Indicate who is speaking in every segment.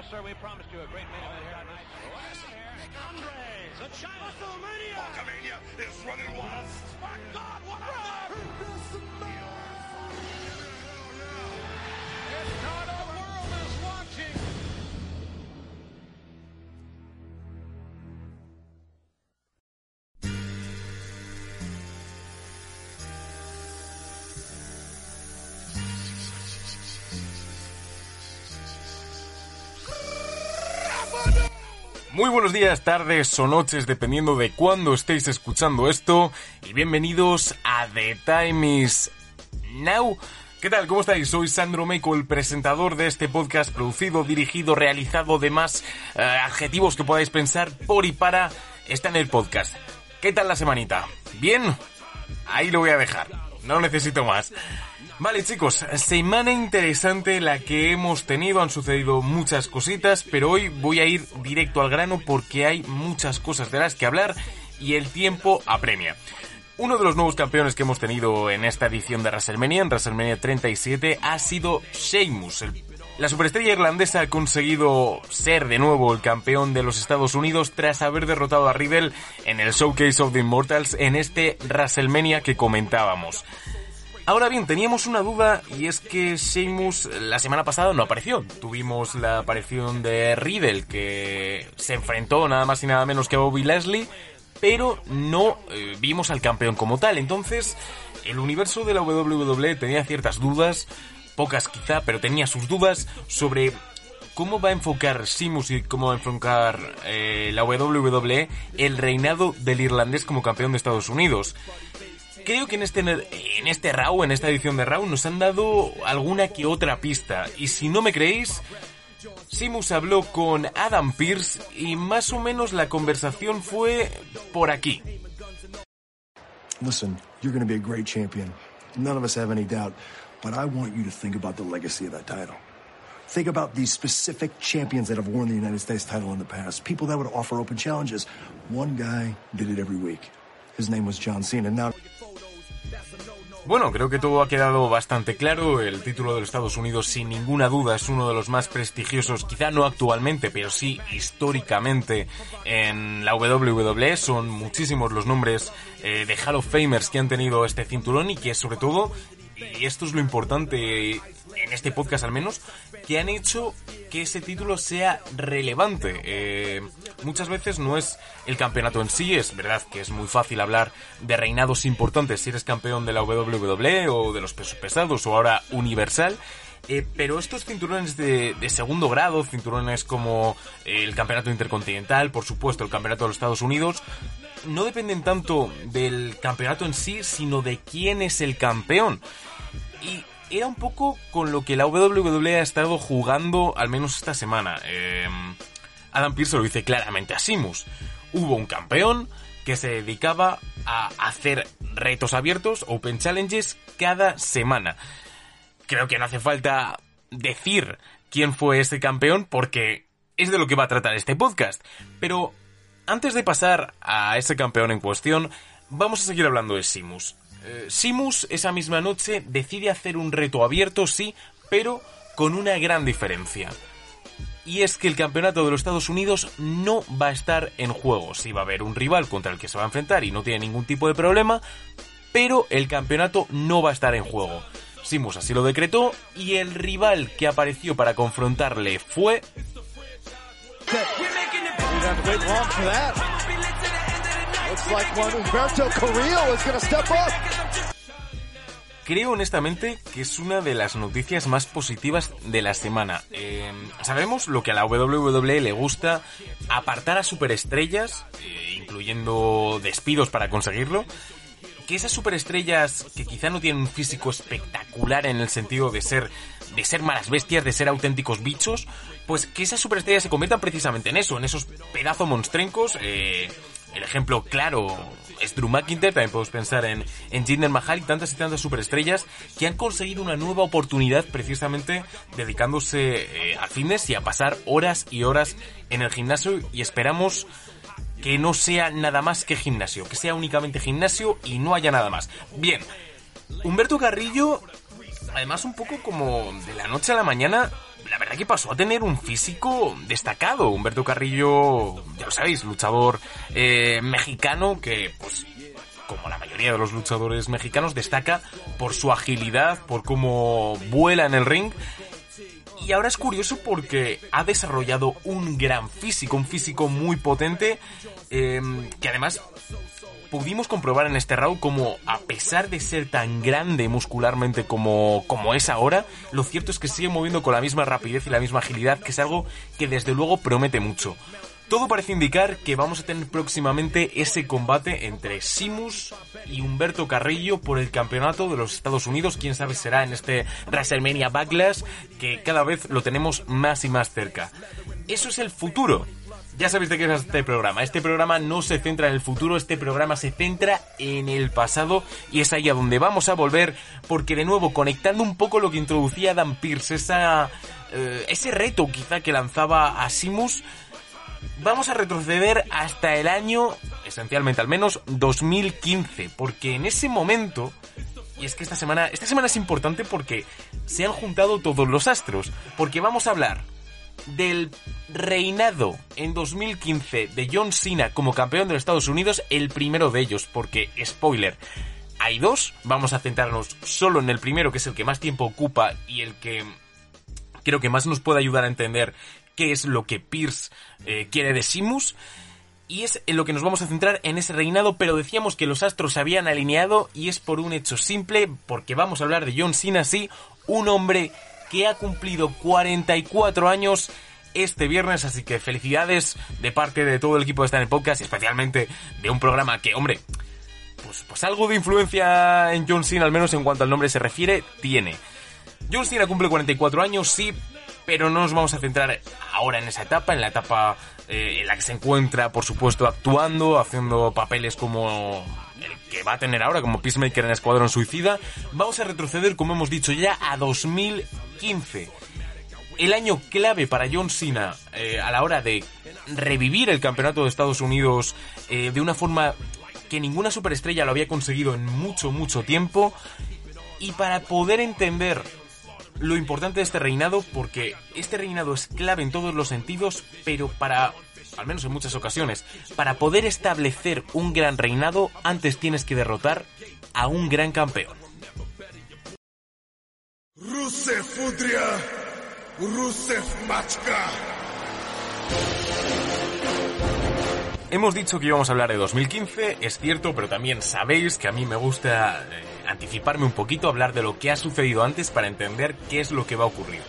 Speaker 1: Yes, sir, we promised you a great main event here tonight.
Speaker 2: Andres, a China.
Speaker 3: Hulkamania is running wild.
Speaker 2: My God, what a It's not a world is watching.
Speaker 4: Muy buenos días, tardes o noches, dependiendo de cuándo estéis escuchando esto. Y bienvenidos a The Time is Now. ¿Qué tal? ¿Cómo estáis? Soy Sandro Meco, el presentador de este podcast, producido, dirigido, realizado, demás eh, adjetivos que podáis pensar por y para está en el podcast. ¿Qué tal la semanita? ¿Bien? Ahí lo voy a dejar. No necesito más. Vale chicos, semana interesante la que hemos tenido, han sucedido muchas cositas, pero hoy voy a ir directo al grano porque hay muchas cosas de las que hablar y el tiempo apremia. Uno de los nuevos campeones que hemos tenido en esta edición de WrestleMania, en WrestleMania 37, ha sido Sheamus. La superestrella irlandesa ha conseguido ser de nuevo el campeón de los Estados Unidos tras haber derrotado a Riddle en el Showcase of the Immortals en este WrestleMania que comentábamos. Ahora bien, teníamos una duda y es que Sheamus la semana pasada no apareció. Tuvimos la aparición de Riddle que se enfrentó nada más y nada menos que a Bobby Leslie, pero no eh, vimos al campeón como tal. Entonces, el universo de la WWE tenía ciertas dudas, pocas quizá, pero tenía sus dudas sobre cómo va a enfocar Sheamus y cómo va a enfocar eh, la WWE el reinado del irlandés como campeón de Estados Unidos creo que en este en este Raw, en esta edición de Raw, nos han dado alguna que otra pista. Y si no me creéis, Simus habló con Adam Pierce y más o menos la conversación fue por aquí.
Speaker 5: Listen, you're going to be a great champion. None of us have any doubt. But I want you to think about the legacy of that title. Think about these specific champions that have worn the United States title in the past. People that would offer open challenges. One guy did it every week. His name was John Cena. Now,
Speaker 4: Bueno, creo que todo ha quedado bastante claro. El título de los Estados Unidos, sin ninguna duda, es uno de los más prestigiosos, quizá no actualmente, pero sí históricamente en la WWE. Son muchísimos los nombres eh, de Hall of Famers que han tenido este cinturón y que sobre todo, y esto es lo importante en este podcast al menos, que han hecho que ese título sea relevante. Eh, muchas veces no es el campeonato en sí, es verdad que es muy fácil hablar de reinados importantes si eres campeón de la WWE o de los pesos pesados o ahora universal. Eh, pero estos cinturones de, de segundo grado, cinturones como el campeonato intercontinental, por supuesto el campeonato de los Estados Unidos, no dependen tanto del campeonato en sí, sino de quién es el campeón. Y era un poco con lo que la WWE ha estado jugando, al menos esta semana. Eh, Adam Pearce lo dice claramente a Simus. Hubo un campeón que se dedicaba a hacer retos abiertos, Open Challenges, cada semana. Creo que no hace falta decir quién fue este campeón porque es de lo que va a tratar este podcast. Pero antes de pasar a ese campeón en cuestión, vamos a seguir hablando de Simus. Eh, Simus esa misma noche decide hacer un reto abierto, sí, pero con una gran diferencia. Y es que el campeonato de los Estados Unidos no va a estar en juego. Sí va a haber un rival contra el que se va a enfrentar y no tiene ningún tipo de problema, pero el campeonato no va a estar en juego. Simus así lo decretó y el rival que apareció para confrontarle fue
Speaker 6: like one Humberto Carrillo is step up.
Speaker 4: Creo honestamente que es una de las noticias más positivas de la semana. Eh, sabemos lo que a la WWE le gusta, apartar a superestrellas, eh, incluyendo despidos para conseguirlo. Que esas superestrellas que quizá no tienen un físico espectacular en el sentido de ser de ser malas bestias, de ser auténticos bichos, pues que esas superestrellas se conviertan precisamente en eso, en esos pedazos monstrencos. Eh, el ejemplo claro es Drew McIntyre, también podemos pensar en, en Jinder Mahal y tantas y tantas superestrellas que han conseguido una nueva oportunidad precisamente dedicándose eh, al fitness y a pasar horas y horas en el gimnasio y esperamos que no sea nada más que gimnasio, que sea únicamente gimnasio y no haya nada más. Bien, Humberto Carrillo además un poco como de la noche a la mañana, la verdad que pasó a tener un físico destacado. Humberto Carrillo, ya lo sabéis, luchador eh, mexicano que, pues, como la mayoría de los luchadores mexicanos, destaca por su agilidad, por cómo vuela en el ring. Y ahora es curioso porque ha desarrollado un gran físico, un físico muy potente, eh, que además pudimos comprobar en este round como a pesar de ser tan grande muscularmente como, como es ahora, lo cierto es que sigue moviendo con la misma rapidez y la misma agilidad, que es algo que desde luego promete mucho. Todo parece indicar que vamos a tener próximamente ese combate entre Simus y Humberto Carrillo por el campeonato de los Estados Unidos. Quién sabe será en este WrestleMania Backlash que cada vez lo tenemos más y más cerca. Eso es el futuro. Ya sabéis de qué es este programa. Este programa no se centra en el futuro, este programa se centra en el pasado y es ahí a donde vamos a volver porque de nuevo conectando un poco lo que introducía Dan Pierce, eh, ese reto quizá que lanzaba a Simus vamos a retroceder hasta el año, esencialmente al menos, 2015, porque en ese momento, y es que esta semana, esta semana es importante porque se han juntado todos los astros, porque vamos a hablar del reinado en 2015 de John Cena como campeón de los Estados Unidos, el primero de ellos, porque, spoiler, hay dos, vamos a centrarnos solo en el primero, que es el que más tiempo ocupa y el que creo que más nos puede ayudar a entender qué es lo que Pierce eh, quiere de Simus. Y es en lo que nos vamos a centrar en ese reinado, pero decíamos que los astros se habían alineado y es por un hecho simple, porque vamos a hablar de John Cena, sí, un hombre que ha cumplido 44 años este viernes, así que felicidades de parte de todo el equipo de estar en podcast especialmente de un programa que, hombre, pues, pues algo de influencia en John Cena, al menos en cuanto al nombre se refiere, tiene. John Cena cumple 44 años, sí, pero no nos vamos a centrar ahora en esa etapa, en la etapa eh, en la que se encuentra, por supuesto, actuando, haciendo papeles como el que va a tener ahora, como Peacemaker en Escuadrón Suicida. Vamos a retroceder, como hemos dicho ya, a 2015. El año clave para John Cena eh, a la hora de revivir el campeonato de Estados Unidos eh, de una forma que ninguna superestrella lo había conseguido en mucho, mucho tiempo. Y para poder entender lo importante de este reinado porque este reinado es clave en todos los sentidos, pero para, al menos en muchas ocasiones, para poder establecer un gran reinado, antes tienes que derrotar a un gran campeón.
Speaker 3: Rusev Udria, Rusev Machka.
Speaker 4: Hemos dicho que íbamos a hablar de 2015, es cierto, pero también sabéis que a mí me gusta eh, anticiparme un poquito, hablar de lo que ha sucedido antes para entender qué es lo que va a ocurrir.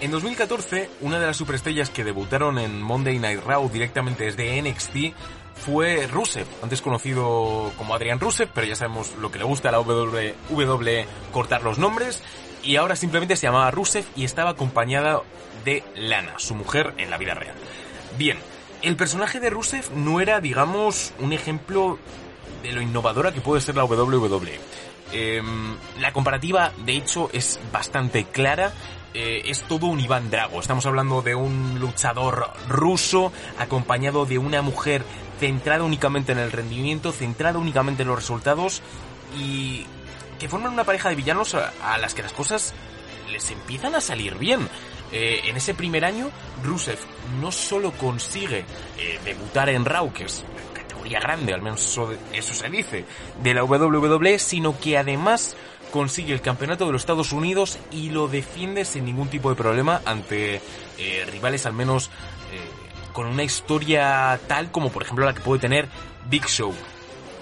Speaker 4: En 2014, una de las superestrellas que debutaron en Monday Night Raw directamente desde NXT fue Rusev, antes conocido como Adrian Rusev, pero ya sabemos lo que le gusta a la WWE cortar los nombres, y ahora simplemente se llamaba Rusev y estaba acompañada de Lana, su mujer en la vida real. Bien, el personaje de Rusev no era, digamos, un ejemplo de lo innovadora que puede ser la WWE. Em, la comparativa, de hecho, es bastante clara. Eh, es todo un Iván Drago. Estamos hablando de un luchador ruso acompañado de una mujer centrada únicamente en el rendimiento, centrada únicamente en los resultados y que forman una pareja de villanos a, las que las cosas les empiezan a salir bien. Eh, en ese primer año, Rusev no solo consigue eh, debutar en Raw, que es categoría grande, al menos eso, se dice, de la WWE, sino que además consigue el campeonato de los Estados Unidos y lo defiende sin ningún tipo de problema ante eh, rivales al menos con una historia tal como por ejemplo la que puede tener Big Show.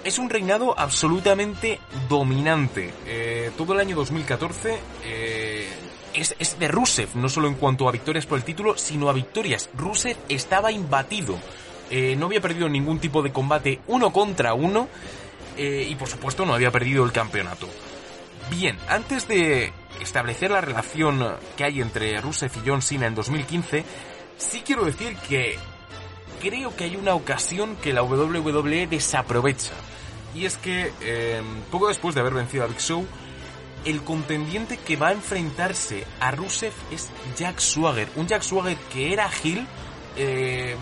Speaker 4: Es un reinado absolutamente dominante. Eh, todo el año 2014 eh, es, es de Rusev, no solo en cuanto a victorias por el título, sino a victorias. Rusev estaba imbatido. Eh, no había perdido ningún tipo de combate uno contra uno eh, y por supuesto no había perdido el campeonato. Bien, antes de establecer la relación que hay entre Rusev y John Cena en 2015, sí quiero decir que creo que hay una ocasión que la WWE desaprovecha. Y es que, eh, poco después de haber vencido a Big Show, el contendiente que va a enfrentarse a Rusev es Jack Swagger. Un Jack Swagger que era Hill, eh,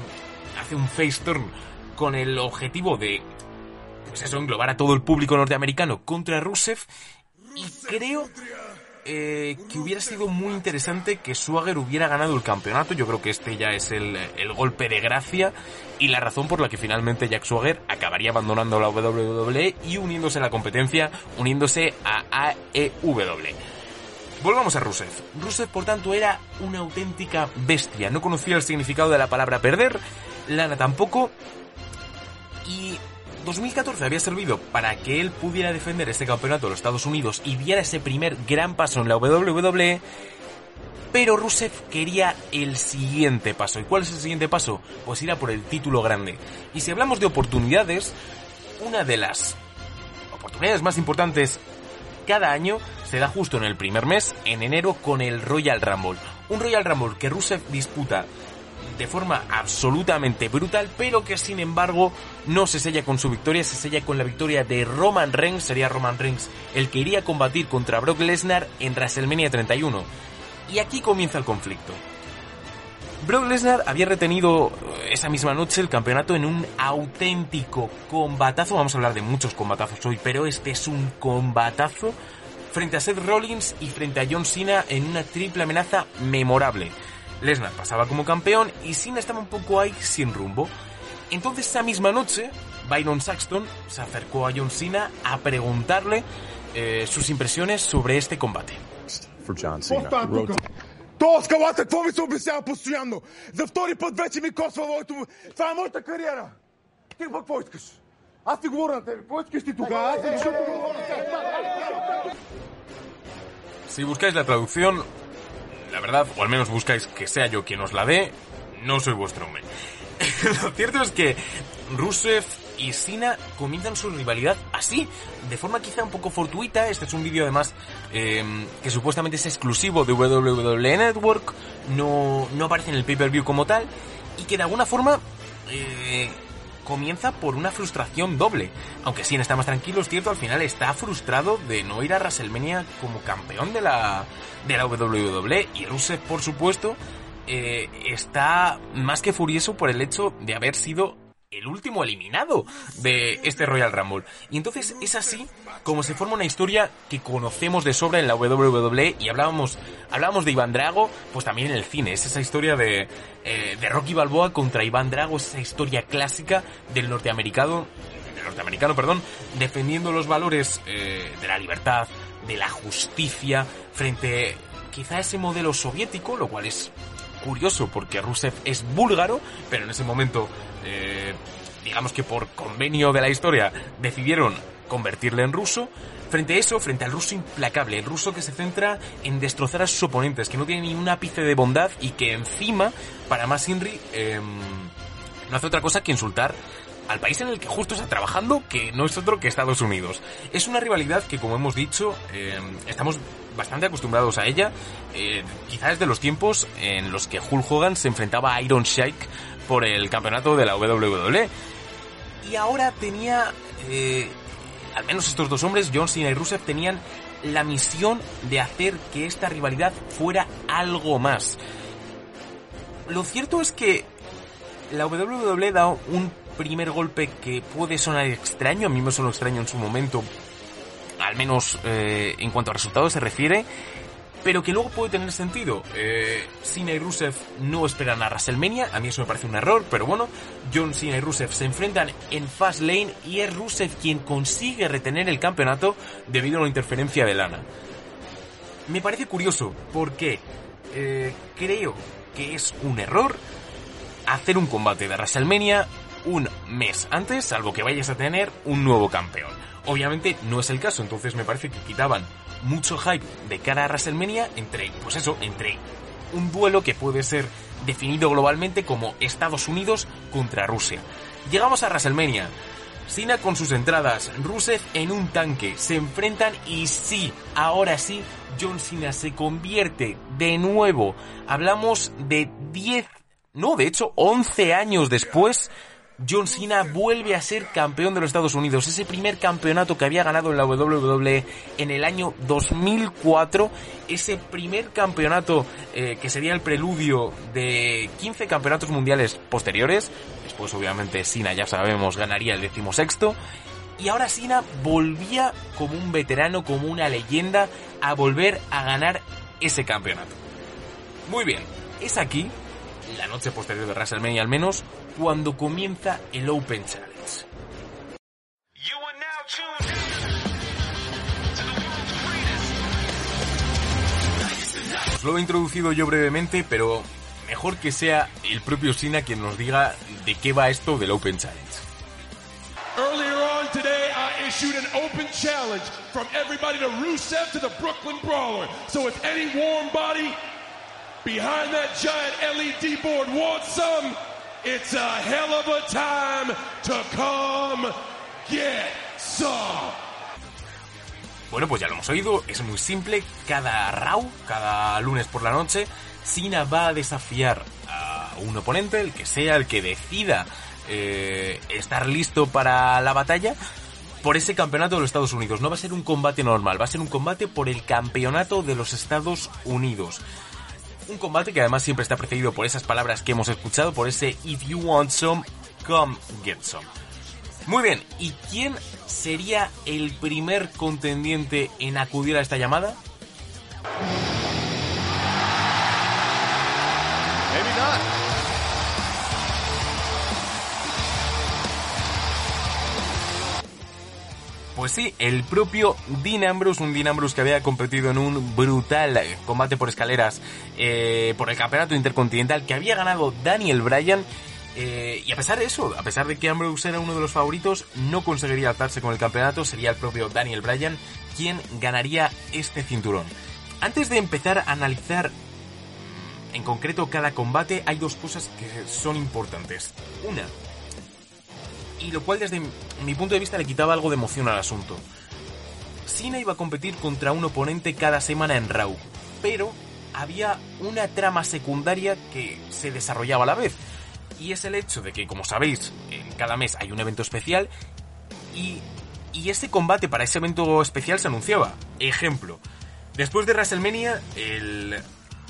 Speaker 4: hace un face turn con el objetivo de, pues eso, englobar a todo el público norteamericano contra Rusev. Y creo eh, que hubiera sido muy interesante que Swagger hubiera ganado el campeonato. Yo creo que este ya es el, el golpe de gracia y la razón por la que finalmente Jack Swagger acabaría abandonando la WWE y uniéndose a la competencia, uniéndose a AEW. Volvamos a Rusev. Rusev, por tanto, era una auténtica bestia. No conocía el significado de la palabra perder, Lana tampoco. Y 2014 había servido para que él pudiera defender este campeonato de los Estados Unidos y diera ese primer gran paso en la WWE. Pero Rusev quería el siguiente paso. ¿Y cuál es el siguiente paso? Pues ir a por el título grande. Y si hablamos de oportunidades, una de las oportunidades más importantes cada año se da justo en el primer mes, en enero, con el Royal Rumble. Un Royal Rumble que Rusev disputa de forma absolutamente brutal, pero que sin embargo no se sella con su victoria, se sella con la victoria de Roman Reigns, sería Roman Reigns el que iría a combatir contra Brock Lesnar en WrestleMania 31. Y aquí comienza el conflicto. Brock Lesnar había retenido esa misma noche el campeonato en un auténtico combatazo. Vamos a hablar de muchos combatazos hoy, pero este es un combatazo frente a Seth Rollins y frente a John Cena en una triple amenaza memorable. Lesnar pasaba como campeón y Cena estaba un poco ahí sin rumbo. Entonces esa misma noche, Byron Saxton se acercó a John Cena a preguntarle eh, sus impresiones sobre este combate.
Speaker 7: For John Cena.
Speaker 3: То скавате, какво ми се обяснява постоянно? За втори път вече ми косва моето... Това е моята кариера. Ти пък какво искаш? Аз ти говоря на тебе. Какво искаш ти тогава? Аз ти защото говоря на тебе.
Speaker 4: Si buscáis la traducción, la verdad, o al menos buscáis que sea yo quien os la dé, no soy vuestro hombre. Lo cierto es que Rusev y Sina comienzan su rivalidad así, de forma quizá un poco fortuita. Este es un vídeo además eh, que supuestamente es exclusivo de WWE Network, no, no aparece en el pay-per-view como tal, y que de alguna forma eh, comienza por una frustración doble. Aunque Sina está más tranquilo, es cierto, al final está frustrado de no ir a WrestleMania como campeón de la, de la WWE. Y Rusev, por supuesto, eh, está más que furioso por el hecho de haber sido el último eliminado de este Royal Rumble. Y entonces es así como se forma una historia que conocemos de sobra en la WWE y hablábamos, hablábamos de Iván Drago, pues también en el cine. Es esa historia de, eh, de Rocky Balboa contra Iván Drago, es esa historia clásica del norteamericano, del norteamericano, perdón, defendiendo los valores eh, de la libertad, de la justicia, frente quizá a ese modelo soviético, lo cual es curioso porque Rusev es búlgaro, pero en ese momento, eh, digamos que por convenio de la historia, decidieron convertirle en ruso. Frente a eso, frente al ruso implacable, el ruso que se centra en destrozar a sus oponentes, que no tiene ni un ápice de bondad y que encima, para más Inri, eh, no hace otra cosa que insultar al país en el que justo está trabajando, que no es otro que Estados Unidos. Es una rivalidad que, como hemos dicho, eh, estamos bastante acostumbrados a ella. Eh, quizás de los tiempos en los que Hulk Hogan se enfrentaba a Iron Sheik por el campeonato de la WWE. Y ahora tenía, eh, al menos estos dos hombres, John Cena y Rusev, tenían la misión de hacer que esta rivalidad fuera algo más. Lo cierto es que la WWE da un primer golpe que puede sonar extraño, a mí me sonó extraño en su momento, al menos eh, en cuanto a resultados se refiere, pero que luego puede tener sentido. Eh, Cena y Rusev no esperan a WrestleMania, a mí eso me parece un error, pero bueno, John Cena y Rusev se enfrentan en Fastlane y es Rusev quien consigue retener el campeonato debido a una interferencia de Lana. Me parece curioso porque eh, creo que es un error hacer un combate de WrestleMania un mes antes, salvo que vayas a tener un nuevo campeón. Obviamente no es el caso, entonces me parece que quitaban mucho hype de cara a WrestleMania entre, pues eso, entre un duelo que puede ser definido globalmente como Estados Unidos contra Rusia. Llegamos a WrestleMania. Cena con sus entradas, Rusev en un tanque, se enfrentan y sí, ahora sí, John Cena se convierte de nuevo. Hablamos de 10, no, de hecho 11 años después John Cena vuelve a ser campeón de los Estados Unidos. Ese primer campeonato que había ganado en la WWE en el año 2004. Ese primer campeonato eh, que sería el preludio de 15 campeonatos mundiales posteriores. Después, obviamente, Cena, ya sabemos, ganaría el decimosexto. Y ahora Cena volvía como un veterano, como una leyenda, a volver a ganar ese campeonato. Muy bien, es aquí, la noche posterior de WrestleMania al menos, cuando comienza el Open Challenge. Os lo he introducido yo brevemente, pero mejor que sea el propio Sina quien nos diga de qué va esto del Open Challenge.
Speaker 7: Earlier on today, I issued an open challenge from everybody to Rusev to the Brooklyn Brawler. So if any warm body behind that giant LED board wants some, it's a hell of a time to come get some.
Speaker 4: Bueno, pues ya lo hemos oído, es muy simple. Cada Raw, cada lunes por la noche, Cena va a desafiar a un oponente, el que sea, el que decida eh, estar listo para la batalla, por ese campeonato de los Estados Unidos. No va a ser un combate normal, va a ser un combate por el campeonato de los Estados Unidos. Un combate que además siempre está precedido por esas palabras que hemos escuchado, por ese If you want some, come get some. Muy bien, ¿y quién sería el primer contendiente en acudir a esta llamada? Pues sí, el propio Dean Ambrose, un Dean Ambrose que había competido en un brutal combate por escaleras eh, por el campeonato intercontinental que había ganado Daniel Bryan. eh, y a pesar de eso, a pesar de que Ambrose era uno de los favoritos, no conseguiría alzarse con el campeonato, sería el propio Daniel Bryan quien ganaría este cinturón. Antes de empezar a analizar mm, en concreto cada combate, hay dos cosas que son importantes. Una, y lo cual desde mi punto de vista le quitaba algo de emoción al asunto. Cena iba a competir contra un oponente cada semana en Raw, pero había una trama secundaria que se desarrollaba a la vez. Y es el hecho de que, como sabéis, en cada mes hay un evento especial y, y ese combate para ese evento especial se anunciaba. Ejemplo, después de WrestleMania, el,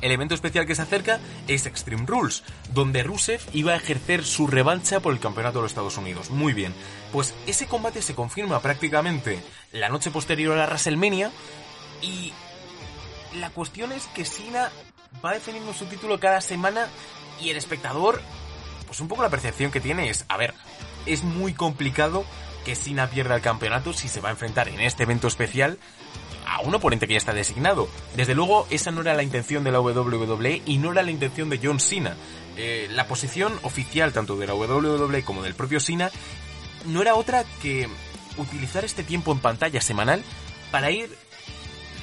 Speaker 4: el evento especial que se acerca es Extreme Rules, donde Rusev iba a ejercer su revancha por el campeonato de los Estados Unidos. Muy bien, pues ese combate se confirma prácticamente la noche posterior a la WrestleMania y la cuestión es que Cena va defendiendo su título cada semana y el espectador, pues un poco la percepción que tiene es, a ver, es muy complicado que Cena pierda el campeonato si se va a enfrentar en este evento especial a un oponente que ya está designado. Desde luego, esa no era la intención de la WWE y no era la intención de John Cena. Eh, la posición oficial tanto de la WWE como del propio Cena no era otra que utilizar este tiempo en pantalla semanal para ir,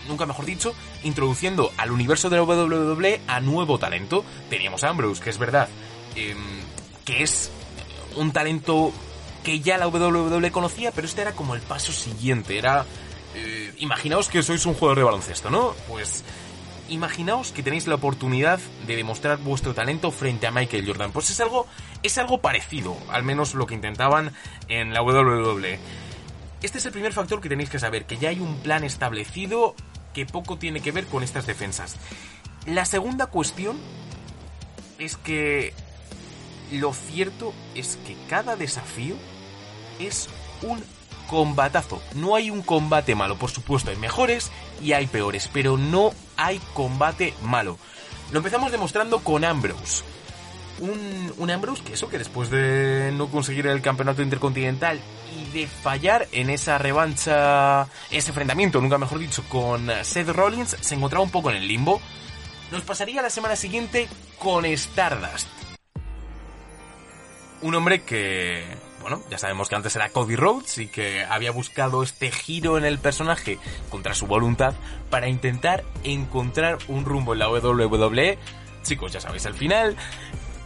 Speaker 4: nunca mejor dicho, introduciendo al universo de la WWE a nuevo talento. Teníamos Ambrose, que es verdad, eh, que es un talento que ya la WWE conocía, pero este era como el paso siguiente, era eh, imaginaos que sois un jugador de baloncesto, ¿no? Pues imaginaos que tenéis la oportunidad de demostrar vuestro talento frente a Michael Jordan. Pues es algo, es algo parecido, al menos lo que intentaban en la WWE. Este es el primer factor que tenéis que saber, que ya hay un plan establecido que poco tiene que ver con estas defensas. La segunda cuestión es que lo cierto es que cada desafío es un combatazo. No hay un combate malo, por supuesto, hay mejores y hay peores, pero no hay combate malo. Lo empezamos demostrando con Ambrose. Un, un Ambrose que eso, que después de no conseguir el campeonato intercontinental y de fallar en esa revancha, ese enfrentamiento, nunca mejor dicho, con Seth Rollins, se encontraba un poco en el limbo. Nos pasaría la semana siguiente con Stardust. Un hombre que, bueno, ya sabemos que antes era Cody Rhodes y que había buscado este giro en el personaje contra su voluntad para intentar encontrar un rumbo en la WWE. Chicos, ya sabéis el final.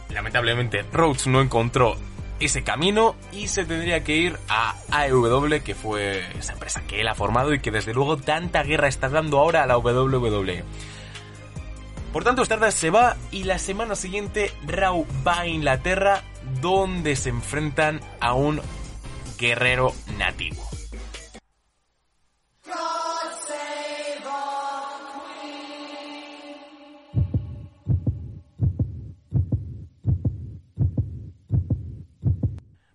Speaker 4: Lamentablemente Rhodes no encontró ese camino y se tendría que ir a AEW, que fue esa empresa que él ha formado y que desde luego tanta guerra está dando ahora a la WWE. Por tanto, Stardust se va y la semana siguiente Raw va a Inglaterra donde se enfrentan a un guerrero nativo.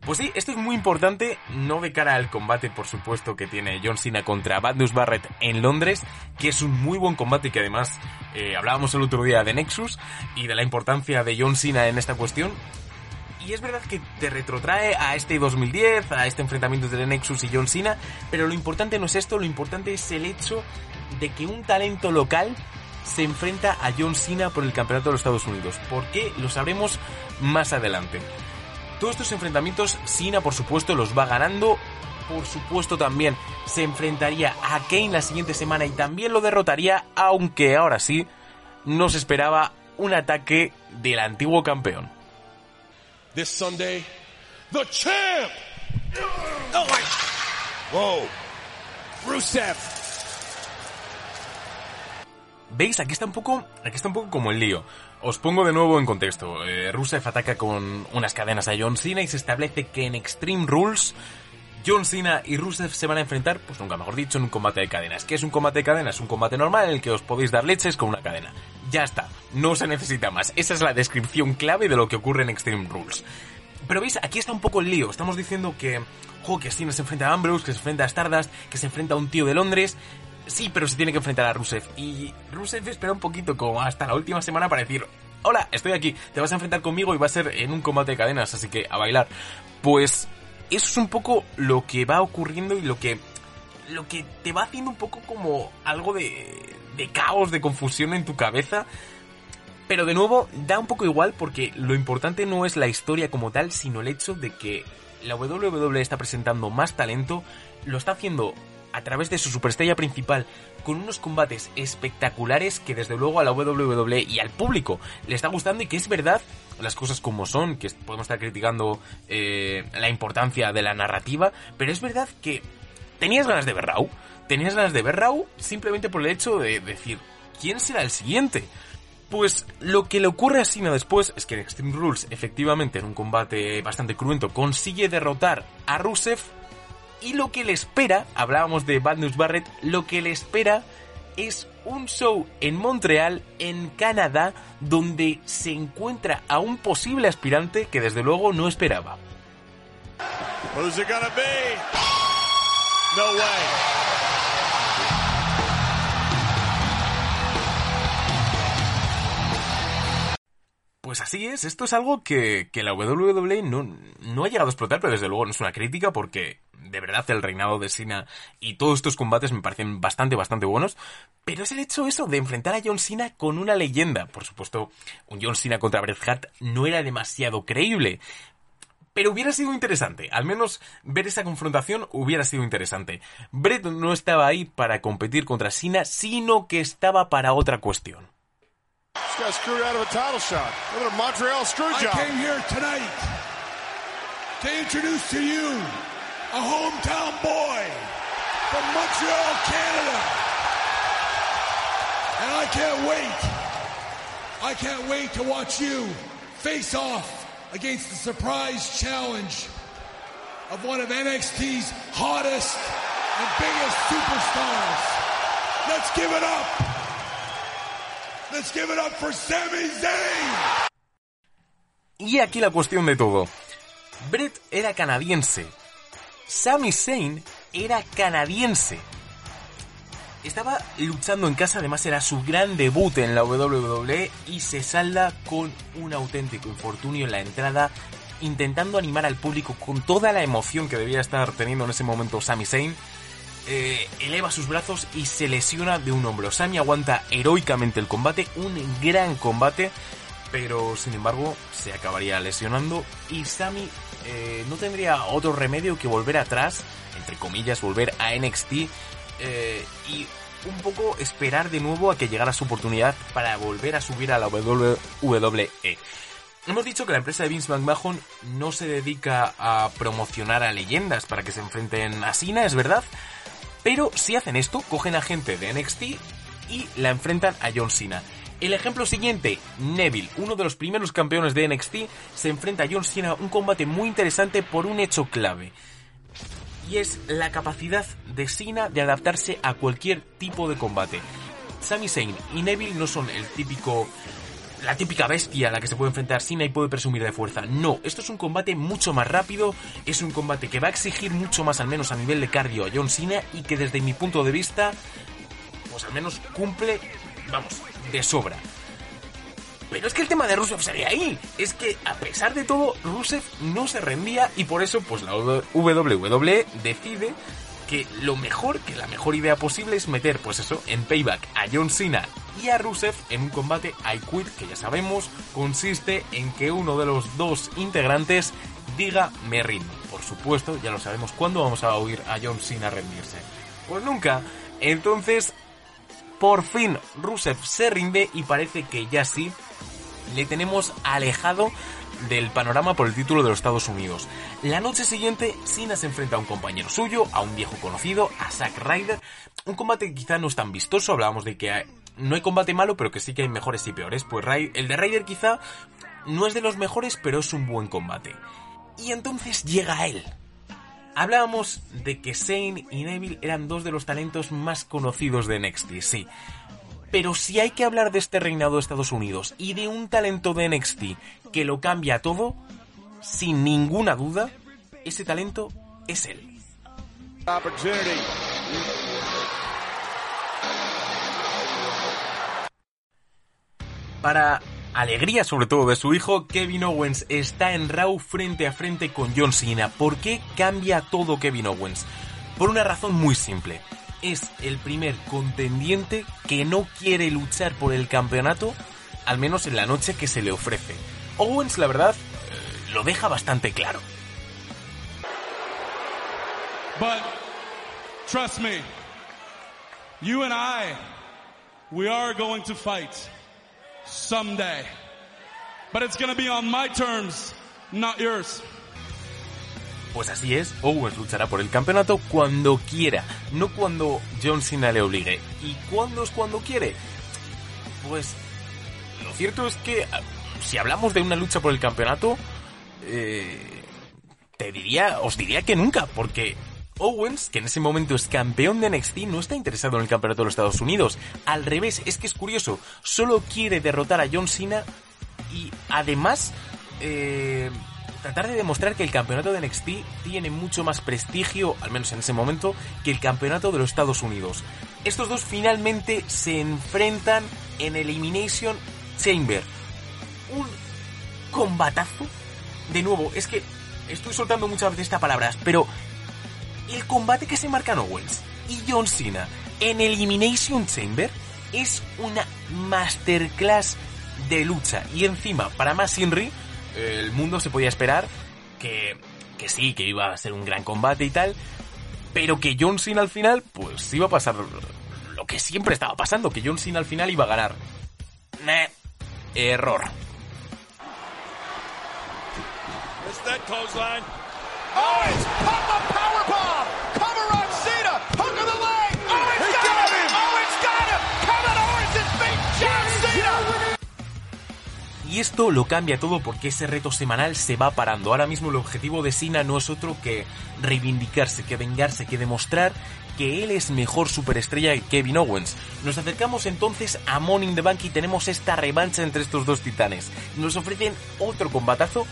Speaker 4: Pues sí, esto es muy importante, no de cara al combate, por supuesto, que tiene John Cena contra Bandus Barrett en Londres, que es un muy buen combate que además eh, hablábamos el otro día de Nexus y de la importancia de John Cena en esta cuestión. Y es verdad que te retrotrae a este 2010, a este enfrentamiento entre Nexus y John Cena, pero lo importante no es esto, lo importante es el hecho de que un talento local se enfrenta a John Cena por el campeonato de los Estados Unidos. ¿Por qué? Lo sabremos más adelante. Todos estos enfrentamientos, Cena por supuesto los va ganando. Por supuesto también se enfrentaría a Kane la siguiente semana y también lo derrotaría, aunque ahora sí no se esperaba un ataque del antiguo campeón.
Speaker 7: This Sunday, the champ!
Speaker 6: Oh my... Whoa. Rusev.
Speaker 4: ¿Veis? Aquí está un poco, aquí está un poco como el lío. Os pongo de nuevo en contexto. Eh, Rusev ataca con unas cadenas a John Cena y se establece que en Extreme Rules John Cena y Rusev se van a enfrentar, pues nunca mejor dicho, en un combate de cadenas. ¿Qué es un combate de cadenas? Un combate normal en el que os podéis dar leches con una cadena. Ya está, no se necesita más. Esa es la descripción clave de lo que ocurre en Extreme Rules. Pero veis, aquí está un poco el lío. Estamos diciendo que, jo, que Cena se enfrenta a Ambrose, que se enfrenta a Stardust, que se enfrenta a un tío de Londres. Sí, pero se tiene que enfrentar a Rusev. Y Rusev espera un poquito como hasta la última semana para decir, hola, estoy aquí, te vas a enfrentar conmigo y va a ser en un combate de cadenas, así que a bailar. Pues eso es un poco lo que va ocurriendo y lo que lo que te va haciendo un poco como algo de, de caos, de confusión en tu cabeza. Pero de nuevo, da un poco igual porque lo importante no es la historia como tal, sino el hecho de que la WWE está presentando más talento, lo está haciendo a través de su superestrella principal con unos combates espectaculares que desde luego a la WWE y al público le está gustando y que es verdad las cosas como son, que podemos estar criticando eh, la importancia de la narrativa, pero es verdad que tenías ganas de ver Raw, tenías ganas de ver Raw simplemente por el hecho de decir, ¿quién será el siguiente? Pues lo que le ocurre a Cena después es que en Extreme Rules, efectivamente, en un combate bastante cruento, consigue derrotar a Rusev y lo que le espera, hablábamos de Bad News Barrett, lo que le espera es un show en Montreal, en Canadá, donde se encuentra a un posible aspirante que desde luego no esperaba.
Speaker 6: Who's it gonna be? No way.
Speaker 4: Pues así es, esto es algo que, que la WWE no, no ha llegado a explotar, pero desde luego no es una crítica porque de verdad el reinado de Cena y todos estos combates me parecen bastante, bastante buenos. Pero es el hecho eso de enfrentar a John Cena con una leyenda. Por supuesto, un John Cena contra Bret Hart no era demasiado creíble. Pero hubiera sido interesante, al menos ver esa confrontación hubiera sido interesante. Bret no estaba ahí para competir contra Cena, sino que estaba para otra cuestión.
Speaker 6: Just got screwed out of a title shot. Look at a Montreal screw job.
Speaker 7: I came here tonight to introduce to you a hometown boy from Montreal, Canada. And I can't wait. I can't wait to watch you face off against the surprise challenge of one of NXT's hottest and biggest superstars. Let's give it up. Let's give it up for Sami Zayn.
Speaker 4: Y aquí la cuestión de todo. Brett era canadiense. Sami Zayn era canadiense. Estaba luchando en casa, además era su gran debut en la WWE y se salda con un auténtico infortunio en la entrada, intentando animar al público con toda la emoción que debía estar teniendo en ese momento Sami Zayn. Eh, eleva sus brazos y se lesiona de un hombro. Sami aguanta heroicamente el combate, un gran combate, pero sin embargo se acabaría lesionando y Sami eh, no tendría otro remedio que volver atrás, entre comillas, volver a NXT eh, y un poco esperar de nuevo a que llegara su oportunidad para volver a subir a la WWE. Hemos dicho que la empresa de Vince McMahon no se dedica a promocionar a leyendas para que se enfrenten a Cena, es verdad, pero si hacen esto, cogen a gente de NXT y la enfrentan a John Cena. El ejemplo siguiente, Neville, uno de los primeros campeones de NXT, se enfrenta a John Cena, un combate muy interesante por un hecho clave. Y es la capacidad de Cena de adaptarse a cualquier tipo de combate. Sami Zayn y Neville no son el típico la típica bestia a la que se puede enfrentar Cena y puede presumir de fuerza. No, esto es un combate mucho más rápido, es un combate que va a exigir mucho más, al menos a nivel de cardio, a John Cena y que desde mi punto de vista, pues al menos cumple, vamos, de sobra. Pero es que el tema de Rusev sería ahí. Es que a pesar de todo, Rusev no se rendía y por eso, pues la WWE decide que lo mejor, que la mejor idea posible es meter, pues eso, en payback a John Cena y a Rusev en un combate I Quit, que ya sabemos, consiste en que uno de los dos integrantes diga me rindo. Por supuesto, ya lo sabemos, ¿cuándo vamos a oír a John Cena rendirse? Pues nunca. Entonces, por fin Rusev se rinde y parece que ya sí le tenemos alejado del panorama por el título de los Estados Unidos. La noche siguiente, Cena se enfrenta a un compañero suyo, a un viejo conocido, a Zack Ryder. Un combate que quizá no es tan vistoso, hablábamos de que no hay combate malo, pero que sí que hay mejores y peores. Pues el de Ryder quizá no es de los mejores, pero es un buen combate. Y entonces llega él. Hablábamos de que Shane y Neville eran dos de los talentos más conocidos de NXT, sí. Pero si hay que hablar de este reinado de Estados Unidos y de un talento de NXT que lo cambia todo, sin ninguna duda, ese talento es él. Para alegría sobre todo de su hijo, Kevin Owens está en Raw frente a frente con John Cena. ¿Por qué cambia todo Kevin Owens? Por una razón muy simple es el primer contendiente que no quiere luchar por el campeonato, al menos en la noche que se le ofrece. Owens, la verdad, eh, lo deja bastante claro.
Speaker 7: But trust me, you and I, we are going to fight someday. But it's to be on my terms, not yours.
Speaker 4: Pues así es, Owens luchará por el campeonato cuando quiera, no cuando John Cena le obligue. ¿Y cuándo es cuando quiere? Pues lo cierto es que si hablamos de una lucha por el campeonato, eh, te diría, os diría que nunca, porque Owens, que en ese momento es campeón de NXT, no está interesado en el campeonato de los Estados Unidos. Al revés, es que es curioso, solo quiere derrotar a John Cena y además... Eh, tratar de demostrar que el campeonato de NXT tiene mucho más prestigio, al menos en ese momento, que el campeonato de los Estados Unidos. Estos dos finalmente se enfrentan en Elimination Chamber. Un combatazo. De nuevo, es que estoy soltando muchas veces estas palabras, pero el combate que se marcan Owens y John Cena en Elimination Chamber es una masterclass de lucha. Y encima, para más Inri, el mundo se podía esperar que, que sí, que iba a ser un gran combate y tal, pero que John Cena al final, pues iba a pasar lo que siempre estaba pasando, que John Cena al final iba a ganar. Nah, error. Y esto lo cambia todo porque ese reto semanal se va parando. Ahora mismo el objetivo de Sina no es otro que reivindicarse, que vengarse, que demostrar que él es mejor superestrella que Kevin Owens. Nos acercamos entonces a Morning the Bank y tenemos esta revancha entre estos dos titanes. Nos ofrecen otro combatazo,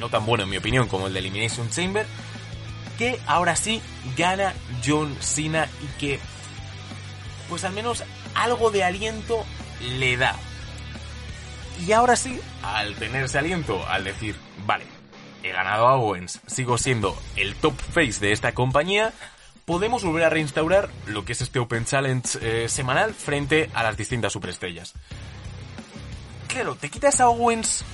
Speaker 4: no tan bueno en mi opinión como el de Elimination Chamber, que ahora sí gana John Cena y que pues al menos algo de aliento le da. Y ahora sí, al tenerse aliento, al decir, vale, he ganado a Owens, sigo siendo el top face de esta compañía, podemos volver a reinstaurar lo que es este Open Challenge eh, semanal frente a las distintas superestrellas. Claro, te quitas a Owens,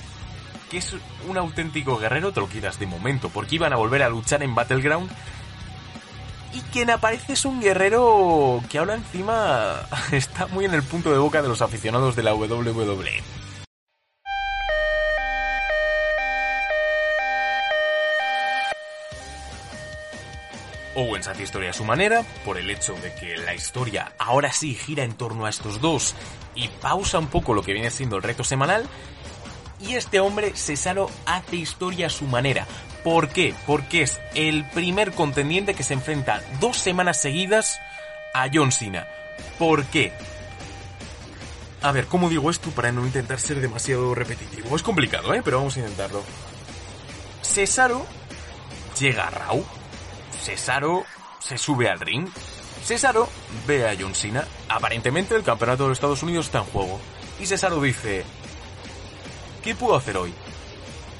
Speaker 4: que es un auténtico guerrero, te lo quitas de momento, porque iban a volver a luchar en Battleground. Y quien aparece es un guerrero que ahora encima está muy en el punto de boca de los aficionados de la WWE. Owens hace historia a su manera, por el hecho de que la historia ahora sí gira en torno a estos dos y pausa un poco lo que viene siendo el reto semanal. Y este hombre, Cesaro, hace historia a su manera. ¿Por qué? Porque es el primer contendiente que se enfrenta dos semanas seguidas a John Cena. ¿Por qué? A ver, ¿cómo digo esto para no intentar ser demasiado repetitivo? Es complicado, ¿eh? Pero vamos a intentarlo. Cesaro llega a Raw. Cesaro se sube al ring. Cesaro ve a John Cena. Aparentemente el campeonato de los Estados Unidos está en juego. Y Cesaro dice... ¿Qué puedo hacer hoy?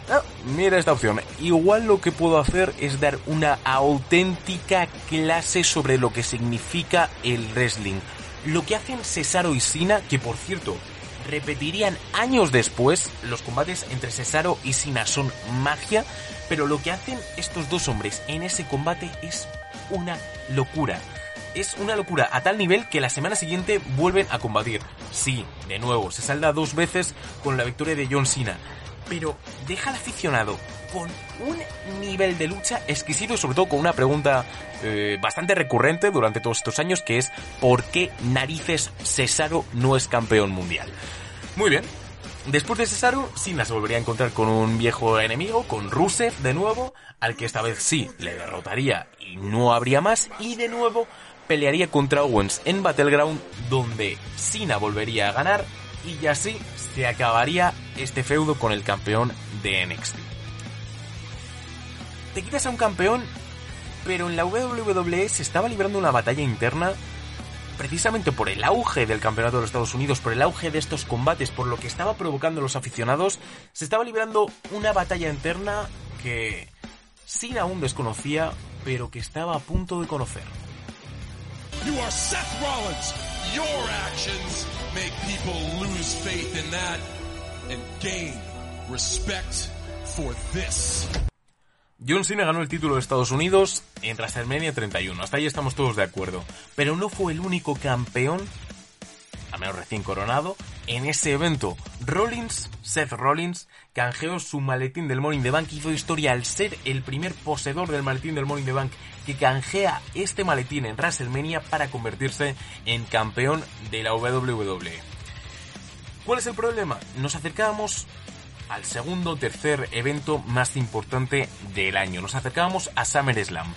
Speaker 4: Ah, mira esta opción. Igual lo que puedo hacer es dar una auténtica clase sobre lo que significa el wrestling. Lo que hacen Cesaro y Sina, que por cierto, repetirían años después, los combates entre Cesaro y Sina son magia, pero lo que hacen estos dos hombres en ese combate es una locura. Es una locura a tal nivel que la semana siguiente vuelven a combatir. Sí, de nuevo, se salda dos veces con la victoria de John Cena pero deja al aficionado con un nivel de lucha exquisito y sobre todo con una pregunta eh, bastante recurrente durante todos estos años que es ¿por qué narices Cesaro no es campeón mundial? Muy bien. Después de Cesaro, Sina se volvería a encontrar con un viejo enemigo, con Rusev de nuevo, al que esta vez sí le derrotaría y no habría más, y de nuevo pelearía contra Owens en Battleground, donde Sina volvería a ganar y así se acabaría este feudo con el campeón de NXT. Te quitas a un campeón, pero en la WWE se estaba librando una batalla interna precisamente por el auge del campeonato de los Estados Unidos, por el auge de estos combates, por lo que estaba provocando los aficionados, se estaba librando una batalla interna que sin aún desconocía, pero que estaba a punto de conocer.
Speaker 7: You are Seth Rollins. Your actions make people lose faith in that and gain respect for this.
Speaker 4: John Cena ganó el título de Estados Unidos en WrestleMania 31. Hasta ahí estamos todos de acuerdo. Pero no fue el único campeón, recién coronado, en ese evento. Rollins, Seth Rollins, canjeó su maletín del Morning the Bank hizo historia al ser el primer poseedor del maletín del Morning the Bank que canjea este maletín en WrestleMania para convertirse en campeón de la WWE. ¿Cuál es el problema? Nos acercábamos al segundo o tercer evento más importante del año. Nos acercábamos a SummerSlam.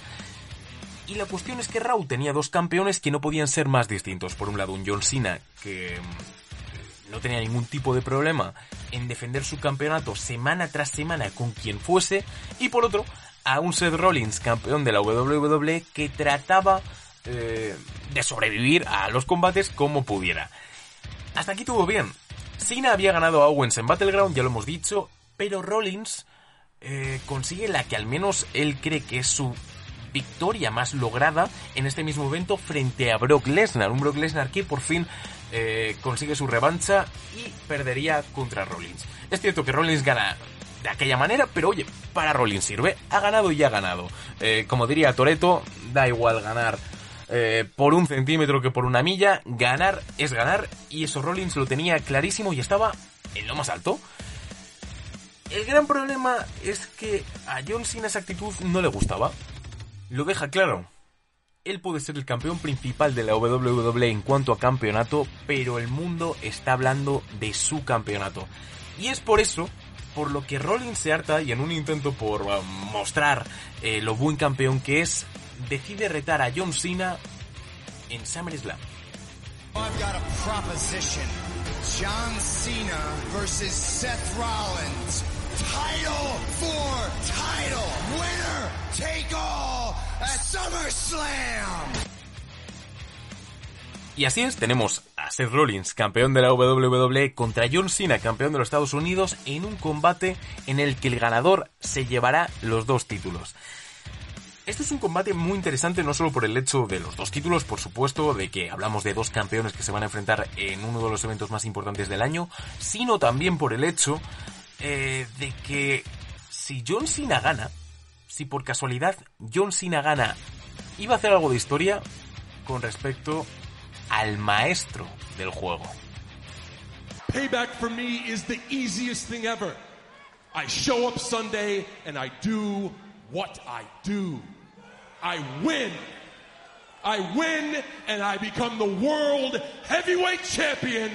Speaker 4: Y la cuestión es que Raw tenía dos campeones que no podían ser más distintos. Por un lado, un John Cena que mm, no tenía ningún tipo de problema en defender su campeonato semana tras semana con quien fuese. Y por otro, a un Seth Rollins, campeón de la WWE, que trataba eh, de sobrevivir a los combates como pudiera. Hasta aquí tuvo bien. Cena había ganado a Owens en Battleground, ya lo hemos dicho, pero Rollins eh, consigue la que al menos él cree que es su victoria más lograda en este mismo evento frente a Brock Lesnar. Un Brock Lesnar que por fin eh, consigue su revancha y perdería contra Rollins. Es cierto que Rollins gana de aquella manera, pero oye, para Rollins sirve. Ha ganado y ha ganado. Eh, como diría Toreto, da igual ganar eh, por un centímetro que por una milla. Ganar es ganar y eso Rollins lo tenía clarísimo y estaba en lo más alto. El gran problema es que a John Cena esa actitud no le gustaba. Lo deja claro. Él puede ser el campeón principal de la WWE en cuanto a campeonato, pero el mundo está hablando de su campeonato. Y es por eso por lo que Rollins se harta y en un intento por uh, mostrar eh, lo buen campeón que es, decide retar a John Cena en SummerSlam.
Speaker 8: I've got a proposition. John Cena versus Seth Rollins. Title for title. Winner take all SummerSlam.
Speaker 4: Y así es, tenemos a Seth Rollins, campeón de la WWE, contra John Cena, campeón de los Estados Unidos, en un combate en el que el ganador se llevará los dos títulos. Este es un combate muy interesante no solo por el hecho de los dos títulos, por supuesto, de que hablamos de dos campeones que se van a enfrentar en uno de los eventos más importantes del año, sino también por el hecho eh, de que si John Cena gana, si por casualidad John Cena gana, iba a hacer algo de historia con respecto al maestro del juego.
Speaker 7: Payback for me is the easiest thing ever. I show up Sunday and I do what I do. I win. I win and I become the world heavyweight champion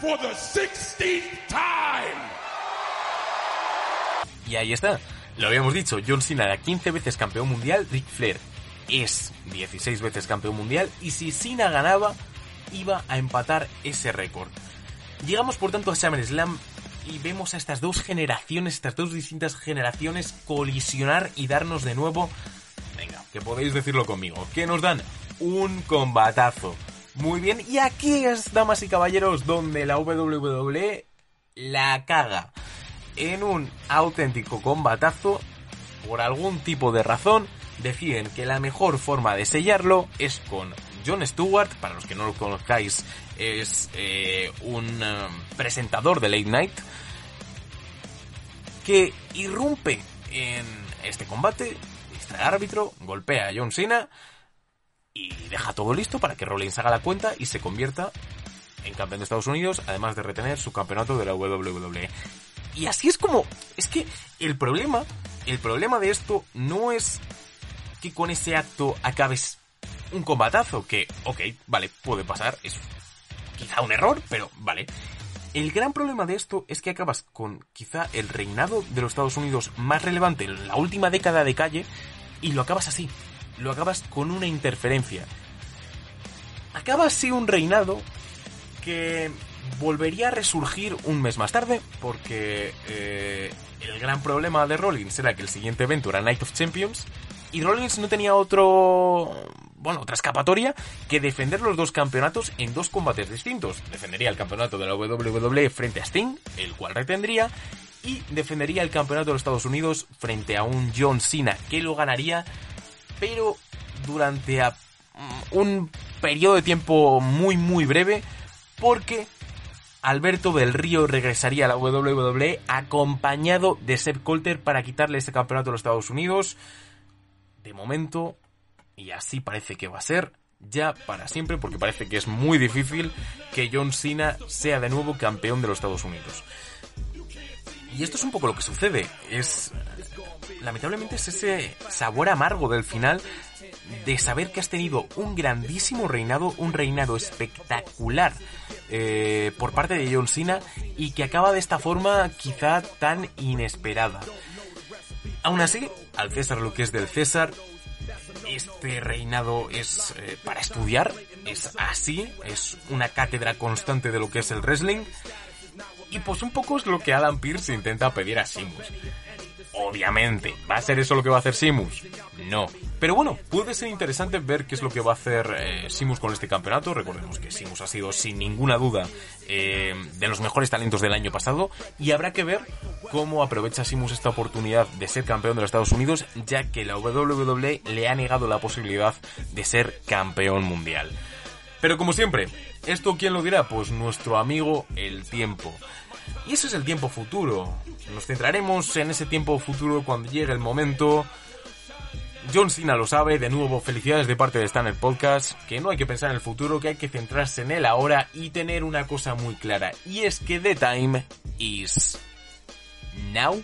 Speaker 7: for the 16th time.
Speaker 4: Y ahí está. Lo habíamos dicho, John Cena era 15 veces campeón mundial, Ric Flair es 16 veces campeón mundial y si Cena ganaba iba a empatar ese récord. Llegamos por tanto a SummerSlam y vemos a estas dos generaciones, estas dos distintas generaciones colisionar y darnos de nuevo, venga, que podéis decirlo conmigo, que nos dan un combatazo. Muy bien, y aquí es, damas y caballeros, donde la WWE la caga. En un auténtico combatazo, por algún tipo de razón, deciden que la mejor forma de sellarlo es con John Stewart, para los que no lo conozcáis, es eh, un eh, presentador de Late Night, que irrumpe en este combate, distrae árbitro, golpea a John Cena y deja todo listo para que Rollins haga la cuenta y se convierta en campeón de Estados Unidos, además de retener su campeonato de la WWE. Y así es como, es que el problema, el problema de esto no es que con ese acto acabes un combatazo, que, ok, vale, puede pasar, es quizá un error, pero vale. El gran problema de esto es que acabas con quizá el reinado de los Estados Unidos más relevante en la última década de calle y lo acabas así. Lo acabas con una interferencia. Acaba así un reinado que volvería a resurgir un mes más tarde porque eh, el gran problema de Rollins era que el siguiente evento era Night of Champions y Rollins no tenía otro bueno, otra escapatoria que defender los dos campeonatos en dos combates distintos. Defendería el campeonato de la WWE frente a Sting, el cual retendría, y defendería el campeonato de los Estados Unidos frente a un John Cena, que lo ganaría, pero durante un periodo de tiempo muy muy breve, porque Alberto del Río regresaría a la WWE acompañado de Seb Coulter para quitarle este campeonato a los Estados Unidos. De momento, y así parece que va a ser ya para siempre, porque parece que es muy difícil que John Cena sea de nuevo campeón de los Estados Unidos. Y esto es un poco lo que sucede. Es. Lamentablemente es ese sabor amargo del final de saber que has tenido un grandísimo reinado, un reinado espectacular eh, por parte de John Cena y que acaba de esta forma quizá tan inesperada. Aún así, al César lo que es del César, este reinado es eh, para estudiar, es así, es una cátedra constante de lo que es el wrestling. Y pues un poco es lo que Adam Pierce intenta pedir a Simus. Obviamente, ¿va a ser eso lo que va a hacer Simus? No. Pero bueno, puede ser interesante ver qué es lo que va a hacer eh, Simus con este campeonato. Recordemos que Simus ha sido sin ninguna duda eh, de los mejores talentos del año pasado y habrá que ver cómo aprovecha Simus esta oportunidad de ser campeón de los Estados Unidos ya que la WWE le ha negado la posibilidad de ser campeón mundial. Pero como siempre, ¿esto quién lo dirá? Pues nuestro amigo el tiempo. Y ese es el tiempo futuro. Nos centraremos en ese tiempo futuro cuando llegue el momento. John Cena lo sabe, de nuevo felicidades de parte de Stanley Podcast, que no hay que pensar en el futuro, que hay que centrarse en el ahora y tener una cosa muy clara, y es que The Time is now.